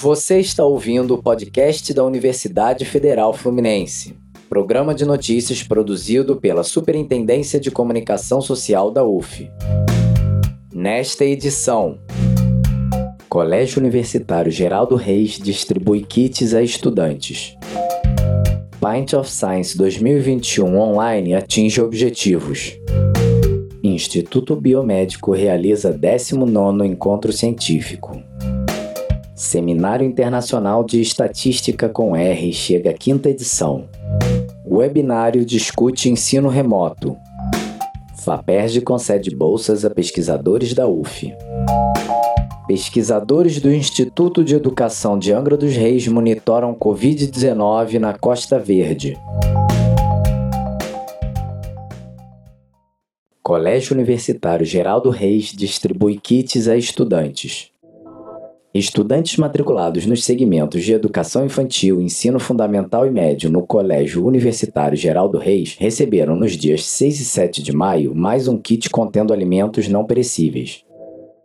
Você está ouvindo o podcast da Universidade Federal Fluminense, programa de notícias produzido pela Superintendência de Comunicação Social da UF. Nesta edição, Colégio Universitário Geraldo Reis distribui kits a estudantes. Pint of Science 2021 online atinge objetivos. Instituto Biomédico realiza 19º encontro científico. Seminário Internacional de Estatística com R chega à quinta edição. Webinário discute ensino remoto. FAPERJ concede bolsas a pesquisadores da UF. Pesquisadores do Instituto de Educação de Angra dos Reis monitoram Covid-19 na Costa Verde. Colégio Universitário Geraldo Reis distribui kits a estudantes. Estudantes matriculados nos segmentos de educação infantil, ensino fundamental e médio no Colégio Universitário Geraldo Reis receberam nos dias 6 e 7 de maio mais um kit contendo alimentos não perecíveis.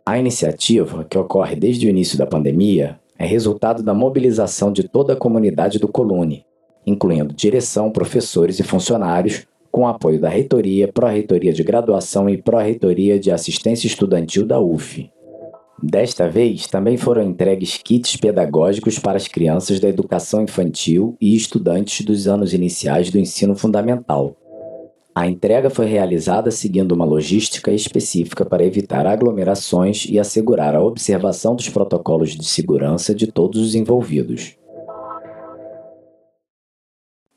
A iniciativa, que ocorre desde o início da pandemia, é resultado da mobilização de toda a comunidade do Colune, incluindo direção, professores e funcionários, com apoio da Reitoria, Pró-Reitoria de Graduação e Pró-Reitoria de Assistência Estudantil da UF. Desta vez, também foram entregues kits pedagógicos para as crianças da educação infantil e estudantes dos anos iniciais do ensino fundamental. A entrega foi realizada seguindo uma logística específica para evitar aglomerações e assegurar a observação dos protocolos de segurança de todos os envolvidos.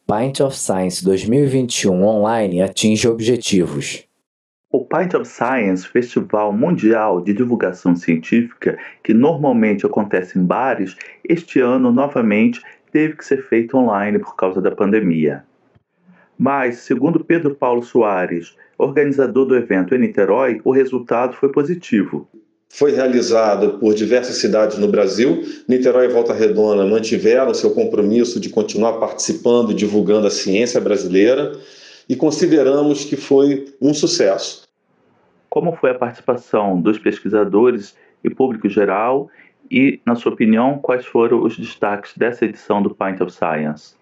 Pint of Science 2021 online atinge objetivos. O Pint of Science, festival mundial de divulgação científica, que normalmente acontece em bares, este ano novamente teve que ser feito online por causa da pandemia. Mas, segundo Pedro Paulo Soares, organizador do evento em Niterói, o resultado foi positivo. Foi realizado por diversas cidades no Brasil. Niterói e Volta Redonda mantiveram seu compromisso de continuar participando e divulgando a ciência brasileira e consideramos que foi um sucesso. Como foi a participação dos pesquisadores e público geral? E, na sua opinião, quais foram os destaques dessa edição do Pint of Science?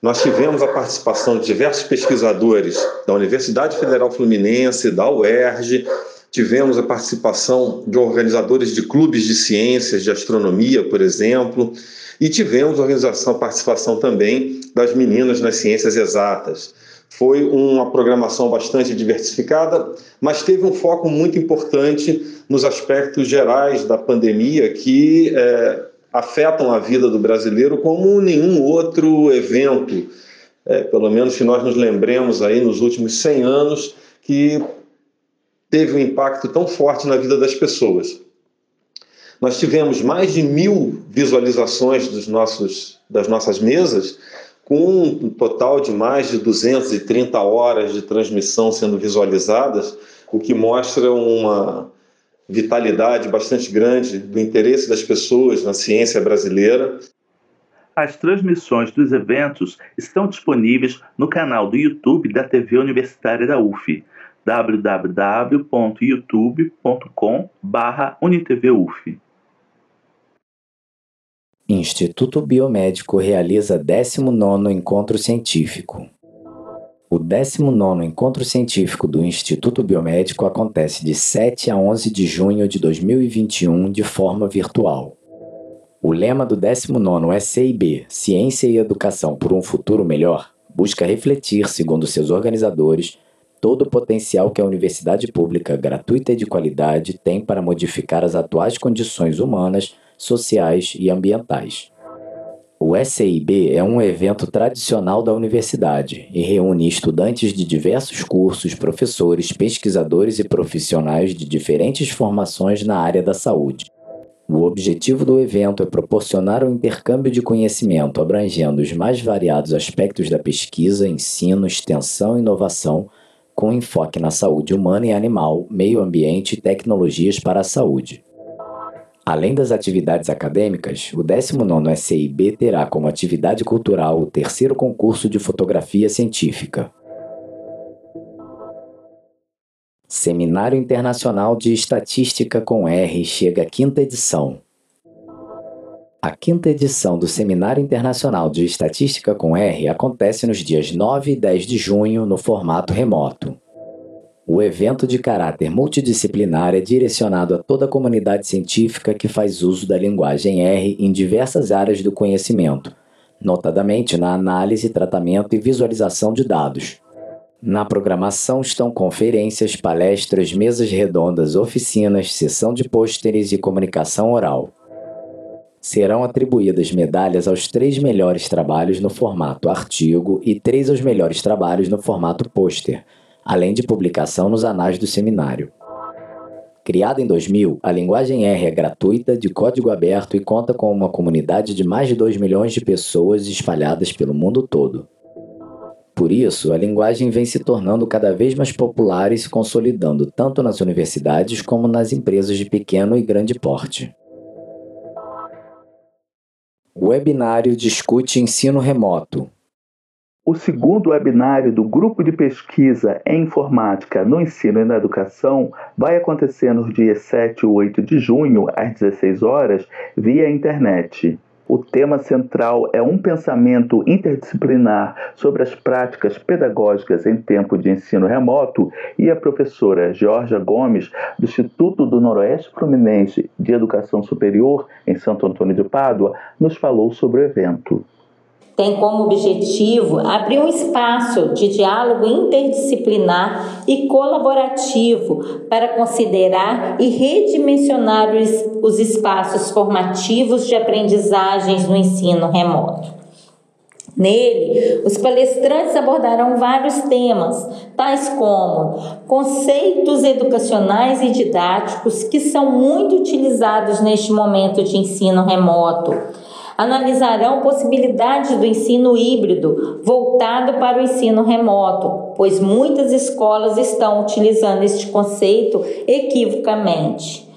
Nós tivemos a participação de diversos pesquisadores da Universidade Federal Fluminense, da UERJ, tivemos a participação de organizadores de clubes de ciências, de astronomia, por exemplo, e tivemos a participação também das meninas nas ciências exatas. Foi uma programação bastante diversificada, mas teve um foco muito importante nos aspectos gerais da pandemia que é, afetam a vida do brasileiro como nenhum outro evento, é, pelo menos que nós nos lembremos aí nos últimos 100 anos, que teve um impacto tão forte na vida das pessoas. Nós tivemos mais de mil visualizações dos nossos, das nossas mesas, com um total de mais de 230 horas de transmissão sendo visualizadas, o que mostra uma vitalidade bastante grande do interesse das pessoas na ciência brasileira. As transmissões dos eventos estão disponíveis no canal do YouTube da TV Universitária da UF, www.youtube.com/unitvuf. Instituto Biomédico realiza 19º Encontro Científico. O 19º Encontro Científico do Instituto Biomédico acontece de 7 a 11 de junho de 2021 de forma virtual. O lema do 19º SCIB, Ciência e Educação por um Futuro Melhor, busca refletir, segundo seus organizadores, todo o potencial que a universidade pública gratuita e de qualidade tem para modificar as atuais condições humanas sociais e ambientais. O SEIB é um evento tradicional da universidade e reúne estudantes de diversos cursos, professores, pesquisadores e profissionais de diferentes formações na área da saúde. O objetivo do evento é proporcionar um intercâmbio de conhecimento abrangendo os mais variados aspectos da pesquisa, ensino, extensão e inovação, com enfoque na saúde humana e animal, meio ambiente e tecnologias para a saúde. Além das atividades acadêmicas, o 19º SCIB terá como atividade cultural o terceiro concurso de fotografia científica. Seminário Internacional de Estatística com R chega à quinta edição. A quinta edição do Seminário Internacional de Estatística com R acontece nos dias 9 e 10 de junho no formato remoto. O evento de caráter multidisciplinar é direcionado a toda a comunidade científica que faz uso da linguagem R em diversas áreas do conhecimento, notadamente na análise, tratamento e visualização de dados. Na programação estão conferências, palestras, mesas redondas, oficinas, sessão de pôsteres e comunicação oral serão atribuídas medalhas aos três melhores trabalhos no formato artigo e três aos melhores trabalhos no formato pôster, além de publicação nos anais do seminário. Criada em 2000, a linguagem R é gratuita, de código aberto e conta com uma comunidade de mais de 2 milhões de pessoas espalhadas pelo mundo todo. Por isso, a linguagem vem se tornando cada vez mais popular e se consolidando tanto nas universidades como nas empresas de pequeno e grande porte. Webinário discute ensino remoto. O segundo webinário do Grupo de Pesquisa em Informática no Ensino e na Educação vai acontecer nos dias 7 e 8 de junho, às 16 horas, via internet. O tema central é um pensamento interdisciplinar sobre as práticas pedagógicas em tempo de ensino remoto e a professora Georgia Gomes, do Instituto do Noroeste Fluminense de Educação Superior, em Santo Antônio de Pádua, nos falou sobre o evento tem como objetivo abrir um espaço de diálogo interdisciplinar e colaborativo para considerar e redimensionar os, os espaços formativos de aprendizagens no ensino remoto. Nele, os palestrantes abordarão vários temas, tais como conceitos educacionais e didáticos que são muito utilizados neste momento de ensino remoto analisarão possibilidades do ensino híbrido voltado para o ensino remoto, pois muitas escolas estão utilizando este conceito equivocamente.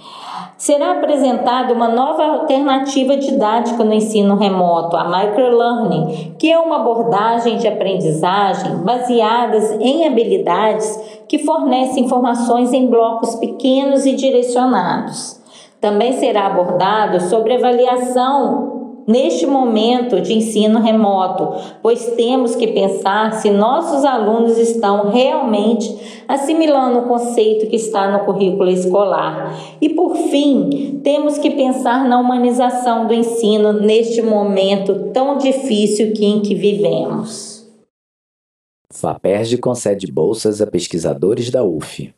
Será apresentada uma nova alternativa didática no ensino remoto, a microlearning, que é uma abordagem de aprendizagem baseadas em habilidades que fornece informações em blocos pequenos e direcionados. Também será abordado sobre avaliação neste momento de ensino remoto, pois temos que pensar se nossos alunos estão realmente assimilando o conceito que está no currículo escolar. E por fim, temos que pensar na humanização do ensino neste momento tão difícil que em que vivemos. FAPERJ concede bolsas a pesquisadores da UF.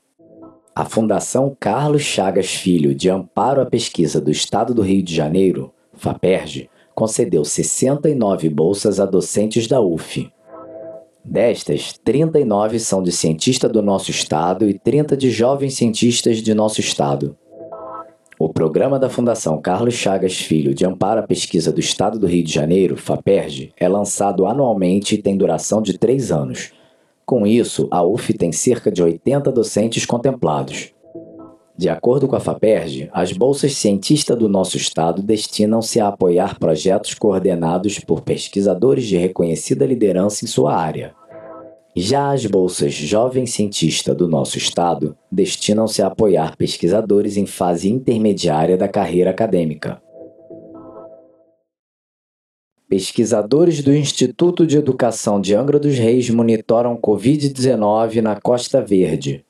A Fundação Carlos Chagas Filho de Amparo à Pesquisa do Estado do Rio de Janeiro, FAPERJ, concedeu 69 bolsas a docentes da UF. Destas, 39 são de cientista do nosso estado e 30 de jovens cientistas de nosso estado. O programa da Fundação Carlos Chagas Filho de Amparo à Pesquisa do Estado do Rio de Janeiro, FAPERJ, é lançado anualmente e tem duração de três anos. Com isso, a UF tem cerca de 80 docentes contemplados. De acordo com a FAPERJ, as bolsas cientista do nosso estado destinam-se a apoiar projetos coordenados por pesquisadores de reconhecida liderança em sua área. Já as bolsas Jovem Cientista do nosso estado destinam-se a apoiar pesquisadores em fase intermediária da carreira acadêmica. Pesquisadores do Instituto de Educação de Angra dos Reis monitoram Covid-19 na Costa Verde.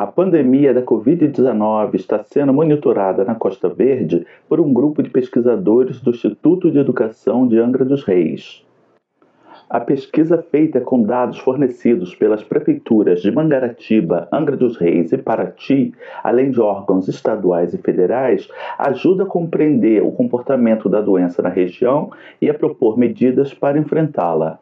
A pandemia da Covid-19 está sendo monitorada na Costa Verde por um grupo de pesquisadores do Instituto de Educação de Angra dos Reis. A pesquisa feita com dados fornecidos pelas prefeituras de Mangaratiba, Angra dos Reis e Paraty, além de órgãos estaduais e federais, ajuda a compreender o comportamento da doença na região e a propor medidas para enfrentá-la.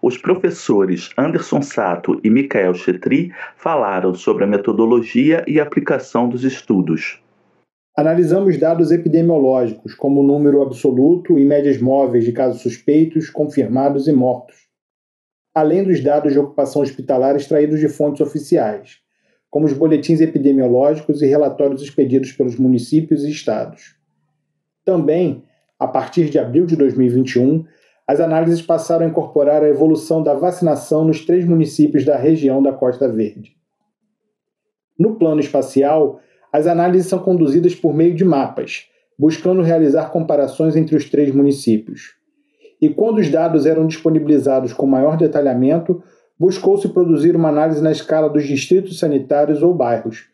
Os professores Anderson Sato e Michael Chetri falaram sobre a metodologia e aplicação dos estudos. Analisamos dados epidemiológicos, como o número absoluto e médias móveis de casos suspeitos, confirmados e mortos, além dos dados de ocupação hospitalar extraídos de fontes oficiais, como os boletins epidemiológicos e relatórios expedidos pelos municípios e estados. Também, a partir de abril de 2021, as análises passaram a incorporar a evolução da vacinação nos três municípios da região da Costa Verde. No plano espacial, as análises são conduzidas por meio de mapas, buscando realizar comparações entre os três municípios. E quando os dados eram disponibilizados com maior detalhamento, buscou-se produzir uma análise na escala dos distritos sanitários ou bairros,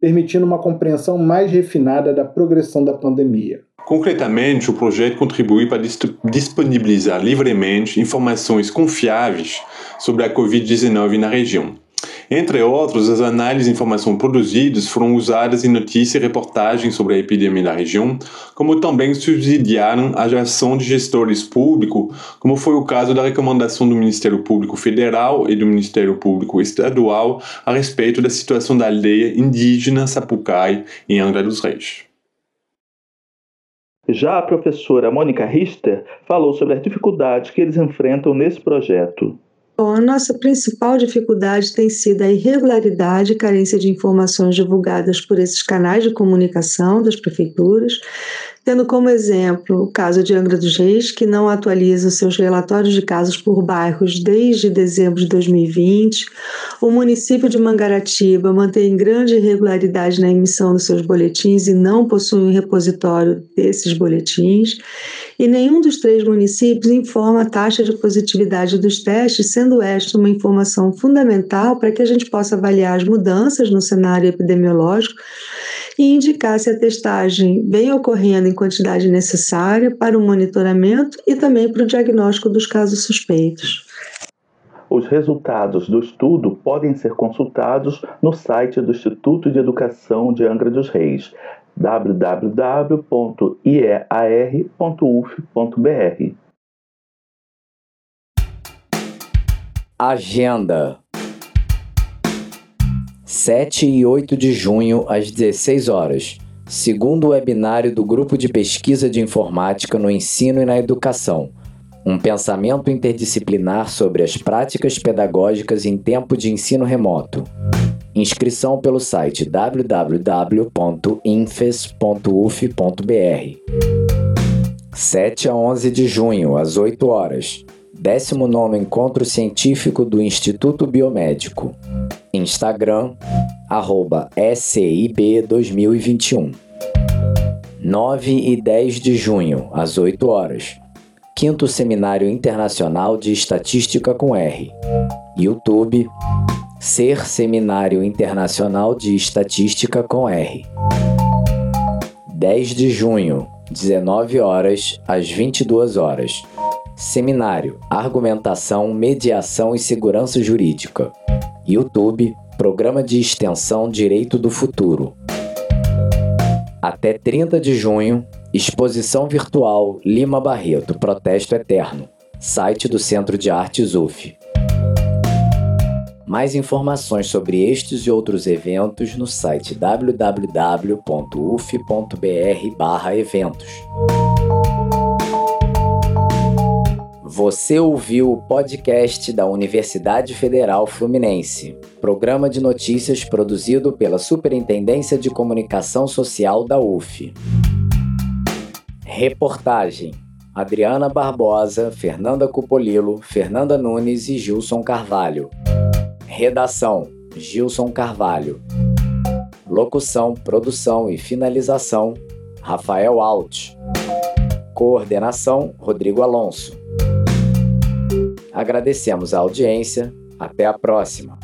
permitindo uma compreensão mais refinada da progressão da pandemia. Concretamente, o projeto contribui para disponibilizar livremente informações confiáveis sobre a Covid-19 na região. Entre outros, as análises e informações produzidas foram usadas em notícias e reportagens sobre a epidemia na região, como também subsidiaram a ação de gestores públicos, como foi o caso da recomendação do Ministério Público Federal e do Ministério Público Estadual a respeito da situação da aldeia indígena Sapucai, em Angra dos Reis. Já a professora Mônica Richter falou sobre as dificuldades que eles enfrentam nesse projeto. Bom, a nossa principal dificuldade tem sido a irregularidade e carência de informações divulgadas por esses canais de comunicação das prefeituras, tendo como exemplo o caso de Angra dos Reis, que não atualiza seus relatórios de casos por bairros desde dezembro de 2020. O município de Mangaratiba mantém grande irregularidade na emissão dos seus boletins e não possui um repositório desses boletins e nenhum dos três municípios informa a taxa de positividade dos testes, sendo esta uma informação fundamental para que a gente possa avaliar as mudanças no cenário epidemiológico e indicar se a testagem vem ocorrendo em quantidade necessária para o monitoramento e também para o diagnóstico dos casos suspeitos. Os resultados do estudo podem ser consultados no site do Instituto de Educação de Angra dos Reis, www.iear.uf.br. Agenda 7 e 8 de junho, às 16 horas. Segundo webinário do Grupo de Pesquisa de Informática no Ensino e na Educação. Um pensamento interdisciplinar sobre as práticas pedagógicas em tempo de ensino remoto. Inscrição pelo site www.infes.uf.br. 7 a 11 de junho, às 8 horas. 19 Encontro Científico do Instituto Biomédico. Instagram, arroba SIB 2021. 9 e 10 de junho, às 8 horas. Quinto Seminário Internacional de Estatística com R. YouTube, Ser Seminário Internacional de Estatística com R. 10 de junho, 19 horas às 22 horas. Seminário Argumentação, Mediação e Segurança Jurídica. YouTube, Programa de Extensão Direito do Futuro. Até 30 de junho, exposição virtual Lima Barreto Protesto Eterno. Site do Centro de Artes UF. Mais informações sobre estes e outros eventos no site www.uf.br/eventos. Você ouviu o podcast da Universidade Federal Fluminense, programa de notícias produzido pela Superintendência de Comunicação Social da UF. Reportagem: Adriana Barbosa, Fernanda Cupolilo, Fernanda Nunes e Gilson Carvalho. Redação: Gilson Carvalho. Locução, produção e finalização: Rafael Alt. Coordenação: Rodrigo Alonso. Agradecemos a audiência. Até a próxima.